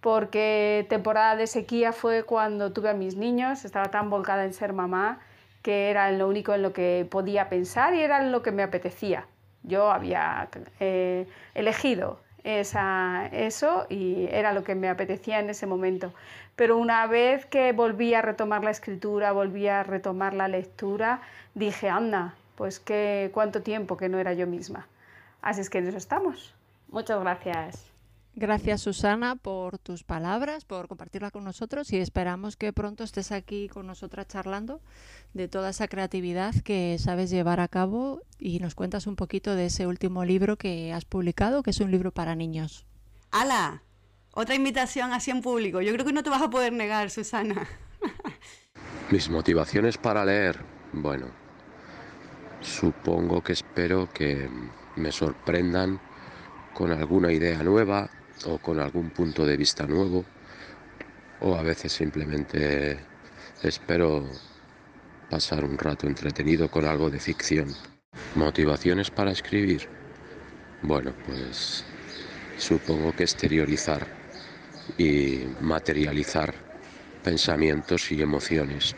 porque temporada de sequía fue cuando tuve a mis niños, estaba tan volcada en ser mamá que era lo único en lo que podía pensar y era lo que me apetecía. Yo había eh, elegido esa, eso y era lo que me apetecía en ese momento. Pero una vez que volví a retomar la escritura, volví a retomar la lectura, dije, anda, pues qué cuánto tiempo que no era yo misma. Así es que en eso estamos. Muchas gracias. Gracias Susana por tus palabras, por compartirla con nosotros y esperamos que pronto estés aquí con nosotras charlando de toda esa creatividad que sabes llevar a cabo y nos cuentas un poquito de ese último libro que has publicado, que es un libro para niños. ¡Hala! Otra invitación así en público. Yo creo que no te vas a poder negar, Susana. Mis motivaciones para leer. Bueno, Supongo que espero que me sorprendan con alguna idea nueva o con algún punto de vista nuevo o a veces simplemente espero pasar un rato entretenido con algo de ficción. ¿Motivaciones para escribir? Bueno, pues supongo que exteriorizar y materializar pensamientos y emociones.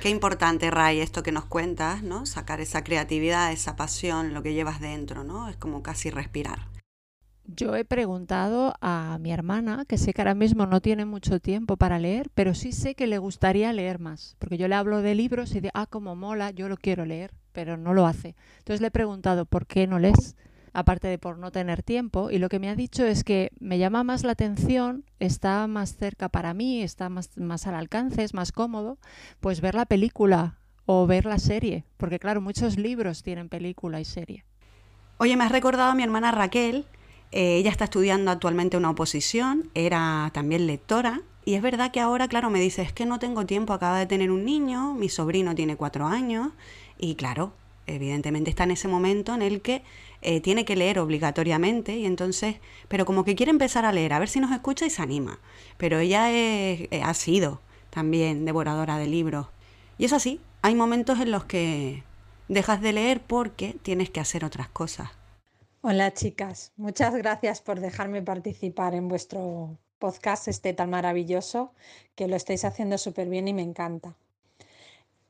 Qué importante, Ray, esto que nos cuentas, ¿no? Sacar esa creatividad, esa pasión, lo que llevas dentro, ¿no? Es como casi respirar. Yo he preguntado a mi hermana, que sé que ahora mismo no tiene mucho tiempo para leer, pero sí sé que le gustaría leer más, porque yo le hablo de libros y de, ah, como mola, yo lo quiero leer, pero no lo hace. Entonces le he preguntado, ¿por qué no lees? Aparte de por no tener tiempo, y lo que me ha dicho es que me llama más la atención, está más cerca para mí, está más, al alcance, es más cómodo, pues ver la película o ver la serie, porque claro, muchos libros tienen película y serie. Oye, me has recordado a mi hermana Raquel, eh, ella está estudiando actualmente una oposición, era también lectora, y es verdad que ahora, claro, me dice, es que no tengo tiempo, acaba de tener un niño, mi sobrino tiene cuatro años, y claro, evidentemente está en ese momento en el que eh, tiene que leer obligatoriamente y entonces, pero como que quiere empezar a leer, a ver si nos escucha y se anima. Pero ella eh, ha sido también devoradora de libros. Y es así, hay momentos en los que dejas de leer porque tienes que hacer otras cosas. Hola chicas, muchas gracias por dejarme participar en vuestro podcast este tan maravilloso, que lo estáis haciendo súper bien y me encanta.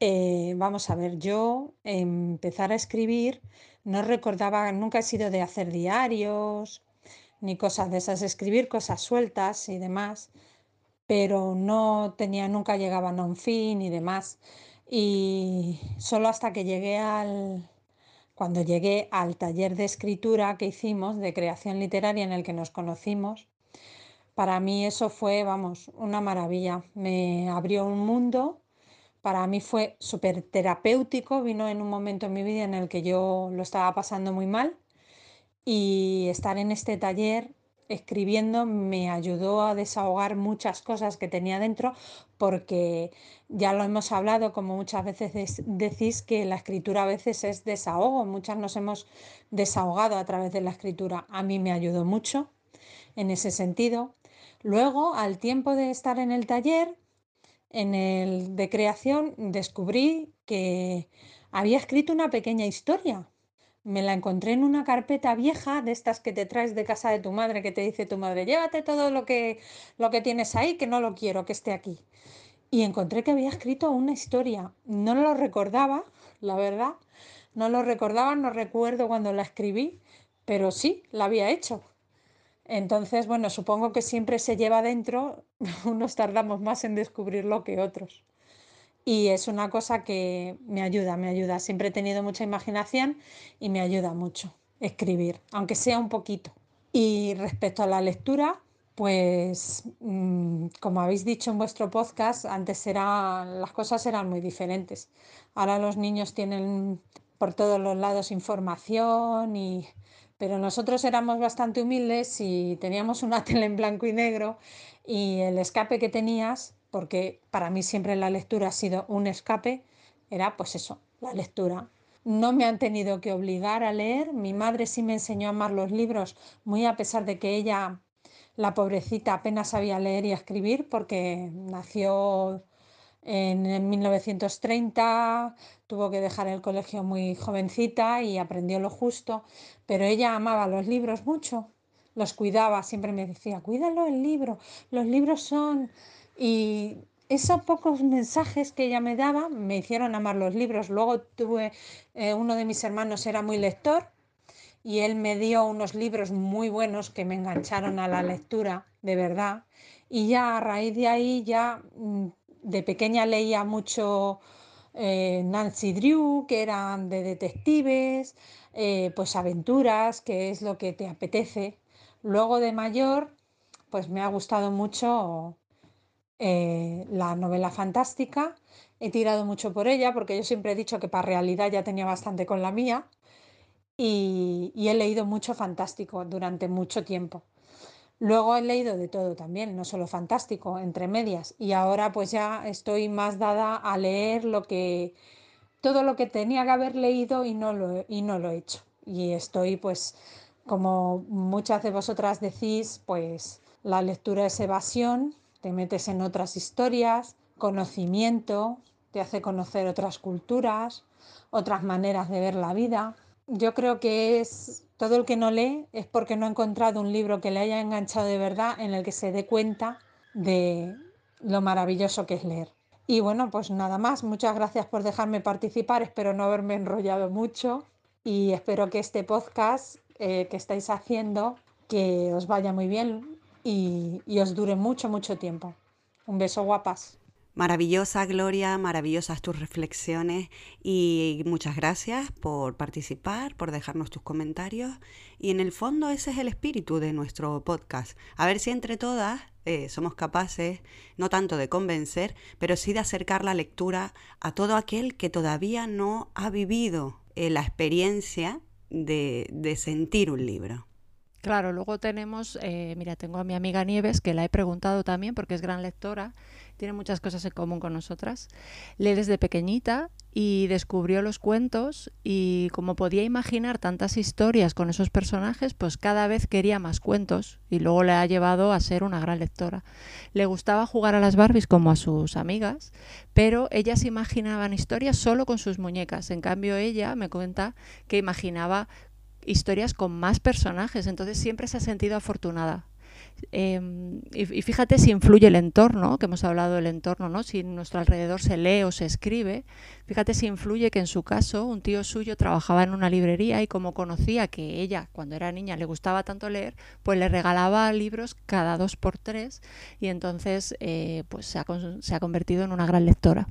Eh, vamos a ver, yo empezar a escribir no recordaba, nunca he sido de hacer diarios ni cosas de esas, escribir cosas sueltas y demás, pero no tenía, nunca llegaban a un fin y demás. Y solo hasta que llegué al, cuando llegué al taller de escritura que hicimos, de creación literaria en el que nos conocimos, para mí eso fue, vamos, una maravilla. Me abrió un mundo para mí fue súper terapéutico, vino en un momento en mi vida en el que yo lo estaba pasando muy mal y estar en este taller escribiendo me ayudó a desahogar muchas cosas que tenía dentro porque ya lo hemos hablado, como muchas veces decís que la escritura a veces es desahogo, muchas nos hemos desahogado a través de la escritura. A mí me ayudó mucho en ese sentido. Luego, al tiempo de estar en el taller, en el de creación descubrí que había escrito una pequeña historia. Me la encontré en una carpeta vieja de estas que te traes de casa de tu madre, que te dice tu madre, llévate todo lo que, lo que tienes ahí, que no lo quiero, que esté aquí. Y encontré que había escrito una historia. No lo recordaba, la verdad. No lo recordaba, no recuerdo cuando la escribí, pero sí, la había hecho. Entonces, bueno, supongo que siempre se lleva dentro, unos tardamos más en descubrirlo que otros. Y es una cosa que me ayuda, me ayuda. Siempre he tenido mucha imaginación y me ayuda mucho escribir, aunque sea un poquito. Y respecto a la lectura, Pues mm, como habéis dicho en vuestro podcast, antes era, las cosas eran muy diferentes. Ahora los niños tienen por todos los lados información y pero nosotros éramos bastante humildes y teníamos una tele en blanco y negro y el escape que tenías, porque para mí siempre la lectura ha sido un escape, era pues eso, la lectura. No me han tenido que obligar a leer, mi madre sí me enseñó a amar los libros, muy a pesar de que ella la pobrecita apenas sabía leer y escribir porque nació en 1930, tuvo que dejar el colegio muy jovencita y aprendió lo justo, pero ella amaba los libros mucho, los cuidaba, siempre me decía, cuídalo el libro, los libros son... Y esos pocos mensajes que ella me daba me hicieron amar los libros. Luego tuve, eh, uno de mis hermanos era muy lector y él me dio unos libros muy buenos que me engancharon a la lectura, de verdad. Y ya a raíz de ahí, ya mm, de pequeña leía mucho eh, Nancy Drew, que eran de detectives, eh, pues aventuras, que es lo que te apetece. Luego de mayor, pues me ha gustado mucho eh, la novela fantástica. He tirado mucho por ella porque yo siempre he dicho que para realidad ya tenía bastante con la mía y, he leído mucho fantástico durante mucho tiempo. Luego he leído de todo también, no solo fantástico, entre medias. Y ahora pues ya estoy más dada a leer lo que todo lo que tenía que haber leído y no lo, y no lo he hecho. Y estoy pues, como muchas de vosotras decís, pues la lectura es evasión, te metes en otras historias, conocimiento, te hace conocer otras culturas, otras maneras de ver la vida yo creo que es todo el que no lee es porque no ha encontrado un libro que le haya enganchado de verdad en el que se dé cuenta de lo maravilloso que es leer. Y bueno, pues nada más, muchas gracias por dejarme participar, espero no haberme enrollado mucho y espero que este podcast eh, que estáis haciendo, que os vaya muy bien y, y os dure mucho, mucho tiempo. Un beso guapas. Maravillosa, Gloria, maravillosas tus reflexiones y muchas gracias por participar, por dejarnos tus comentarios. Y en el fondo ese es el espíritu de nuestro podcast. A ver si entre todas eh, somos capaces, no tanto de convencer, pero sí de acercar la lectura a todo aquel que todavía no ha vivido eh, la experiencia de, de sentir un libro. Claro, luego tenemos, eh, mira, tengo a mi amiga Nieves, que la he preguntado también porque es gran lectora tiene muchas cosas en común con nosotras. Lee desde pequeñita y descubrió los cuentos y como podía imaginar tantas historias con esos personajes, pues cada vez quería más cuentos y luego le ha llevado a ser una gran lectora. Le gustaba jugar a las Barbies como a sus amigas, pero ellas imaginaban historias solo con sus muñecas. En cambio ella me cuenta que imaginaba historias con más personajes, entonces siempre se ha sentido afortunada Em, y, fíjate si influye el entorno, que hemos hablado del entorno, ¿no? si en nuestro alrededor se lee o se escribe, fíjate si influye que en su caso un tío suyo trabajaba en una librería y como conocía que ella cuando era niña le gustaba tanto leer, pues le regalaba libros cada dos por tres y entonces eh, pues se ha, se ha convertido en una gran lectora.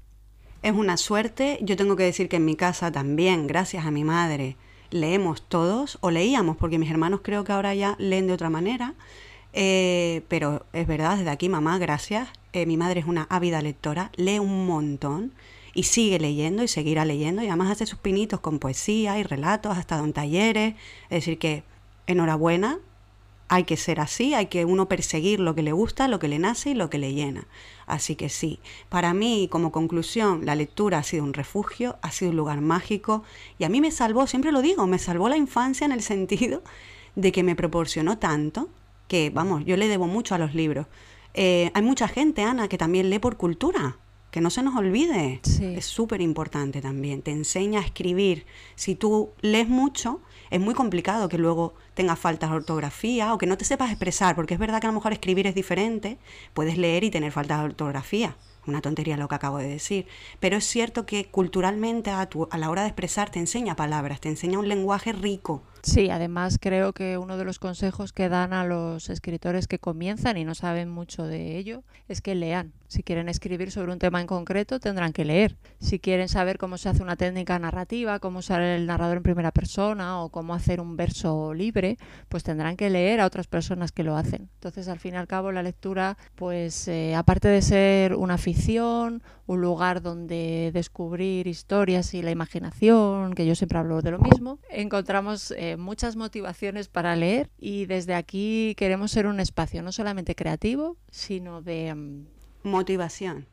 Es una suerte, yo tengo que decir que en mi casa también, gracias a mi madre, leemos todos o leíamos, porque mis hermanos creo que ahora ya leen de otra manera eh, pero es verdad, desde aquí, mamá, gracias. Eh, mi madre es una ávida lectora, lee un montón y sigue leyendo y seguirá leyendo y además hace sus pinitos con poesía y relatos, hasta don talleres. Es decir, que enhorabuena, hay que ser así, hay que uno perseguir lo que le gusta, lo que le nace y lo que le llena. Así que sí, para mí como conclusión, la lectura ha sido un refugio, ha sido un lugar mágico y a mí me salvó, siempre lo digo, me salvó la infancia en el sentido de que me proporcionó tanto que, vamos, yo le debo mucho a los libros. Eh, hay mucha gente, Ana, que también lee por cultura, que no se nos olvide. Es súper importante también. Te enseña a escribir. Si tú lees mucho, es muy complicado que luego tengas faltas de ortografía o que no te sepas expresar, porque es verdad que a lo mejor escribir es diferente. Puedes leer y tener faltas de ortografía una tontería lo que acabo de decir, pero es cierto que culturalmente a, a la hora de expresar te enseña palabras, te enseña un lenguaje rico. Sí, además creo que uno de los consejos que dan a los escritores que comienzan y no saben mucho de ello es que lean, Si quieren escribir sobre un tema en concreto, tendrán que leer. Si quieren saber cómo se hace una técnica narrativa, cómo usar el narrador en primera persona o cómo hacer un verso libre, pues tendrán que leer a otras personas que lo hacen. Entonces, al fin y al cabo, la lectura, pues eh, aparte de ser una ficción, un lugar donde descubrir historias y la imaginación, que yo siempre hablo de lo mismo, encontramos eh, muchas motivaciones para leer y desde aquí queremos ser un espacio no solamente creativo, sino de mm, motivación.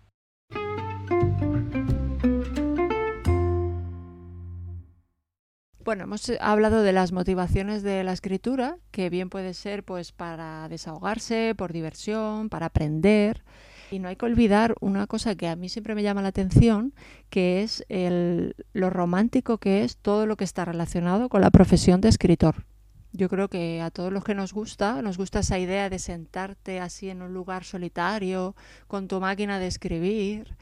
Bueno, hemos eh, hablado de las motivaciones de la escritura, que bien puede ser pues para desahogarse, por diversión, para aprender. Y no hay que olvidar una cosa que a mí siempre me llama la atención, que es el, lo romántico que es todo lo que está relacionado con la profesión de escritor. Yo creo que a todos los que nos gusta, nos gusta esa idea de sentarte así en un lugar solitario, con tu máquina de escribir.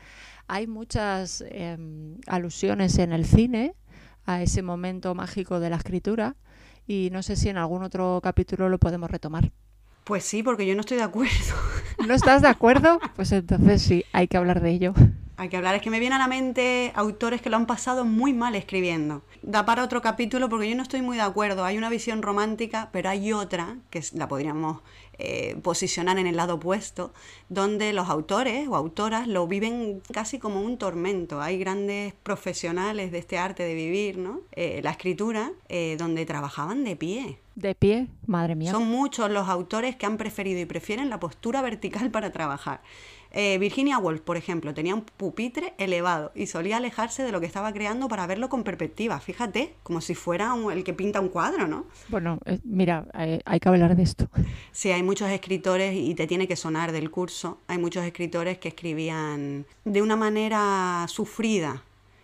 Hay muchas em, alusiones en el cine a ese momento mágico de la escritura y no sé si en algún otro capítulo lo podemos retomar. Pues sí, porque yo no estoy de acuerdo. ¿No estás de acuerdo? Pues entonces sí, hay que hablar de ello. Hay que hablar, es que me vienen a la mente autores que lo han pasado muy mal escribiendo. Da para otro capítulo porque yo no estoy muy de acuerdo. Hay una visión romántica, pero hay otra, que la podríamos eh, posicionar en el lado opuesto, donde los autores o autoras lo viven casi como un tormento. Hay grandes profesionales de este arte de vivir, ¿no? Eh, la escritura, eh, donde trabajaban de pie. De pie, madre mía. Son muchos los autores que han preferido y prefieren la postura vertical para trabajar. Eh, Virginia Woolf, por ejemplo, tenía un pupitre elevado y solía alejarse de lo que estaba creando para verlo con perspectiva. Fíjate, como si fuera el que pinta un cuadro, ¿no? Bueno, eh, mira, hay que hablar de esto. Sí, hay muchos escritores, y te tiene que sonar del curso, hay muchos escritores que escribían de una manera sufrida.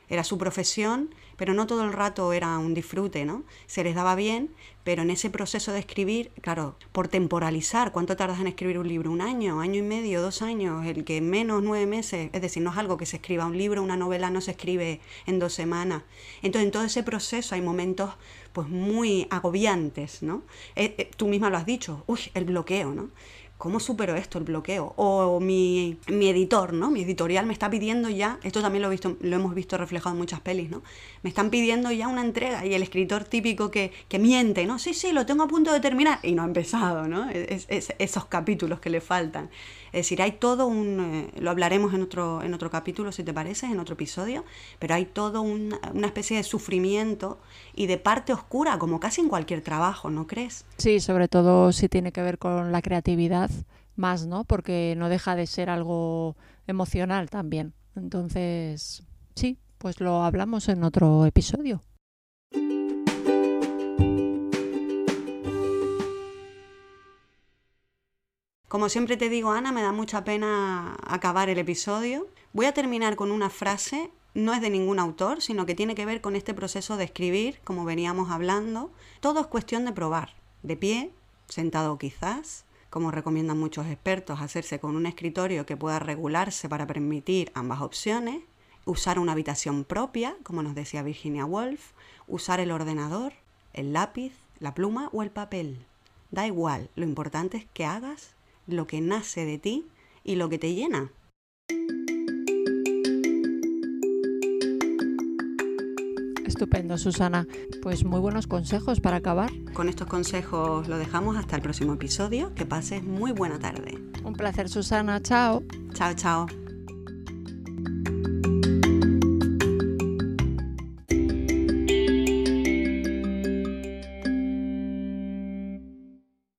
Era su profesión pero no todo el rato era un disfrute, ¿no? Se les daba bien, pero en ese proceso de escribir, claro, por temporalizar, ¿cuánto tardas en escribir un libro? ¿Un año, año y medio, dos años? El que menos nueve meses, es decir, no es algo que se escriba un libro, una novela no se escribe en dos semanas. Entonces, en todo ese proceso hay momentos pues muy agobiantes, ¿no? Eh, eh, tú misma lo has dicho, uy, el bloqueo, ¿no? ¿Cómo supero esto, el bloqueo? O mi, editor, ¿no? Mi editorial me está pidiendo ya, esto también lo, he visto, lo hemos visto reflejado en muchas pelis, ¿no? Me están pidiendo ya una entrega y el escritor típico que, miente, ¿no? Sí, sí, lo tengo a punto de terminar y no ha empezado, ¿no? Es, esos capítulos que le faltan. Es decir, hay todo un, eh, lo hablaremos en otro, en otro capítulo, si te parece, en otro episodio, pero hay todo una especie de sufrimiento y de parte oscura, como casi en cualquier trabajo, ¿no crees? Sí, sobre todo si tiene que ver con la creatividad más, ¿no? Porque no deja de ser algo emocional también. Entonces, sí, pues lo hablamos en otro episodio. Como siempre te digo, Ana, me da mucha pena acabar el episodio. Voy a terminar con una frase, no es de ningún autor, sino que tiene que ver con este proceso de escribir, como veníamos hablando. Todo es cuestión de probar, de pie, sentado quizás, como recomiendan muchos expertos, hacerse con un escritorio que pueda regularse para permitir ambas opciones, usar una habitación propia, como nos decía Virginia Woolf, usar el ordenador, el lápiz, la pluma o el papel. Da igual, lo importante es que hagas lo que nace de ti y lo que te llena. Estupendo, Susana. Pues muy buenos consejos para acabar. Con estos consejos lo dejamos hasta el próximo episodio. Que pases muy buena tarde. Un placer, Susana. Chao. Chao, chao.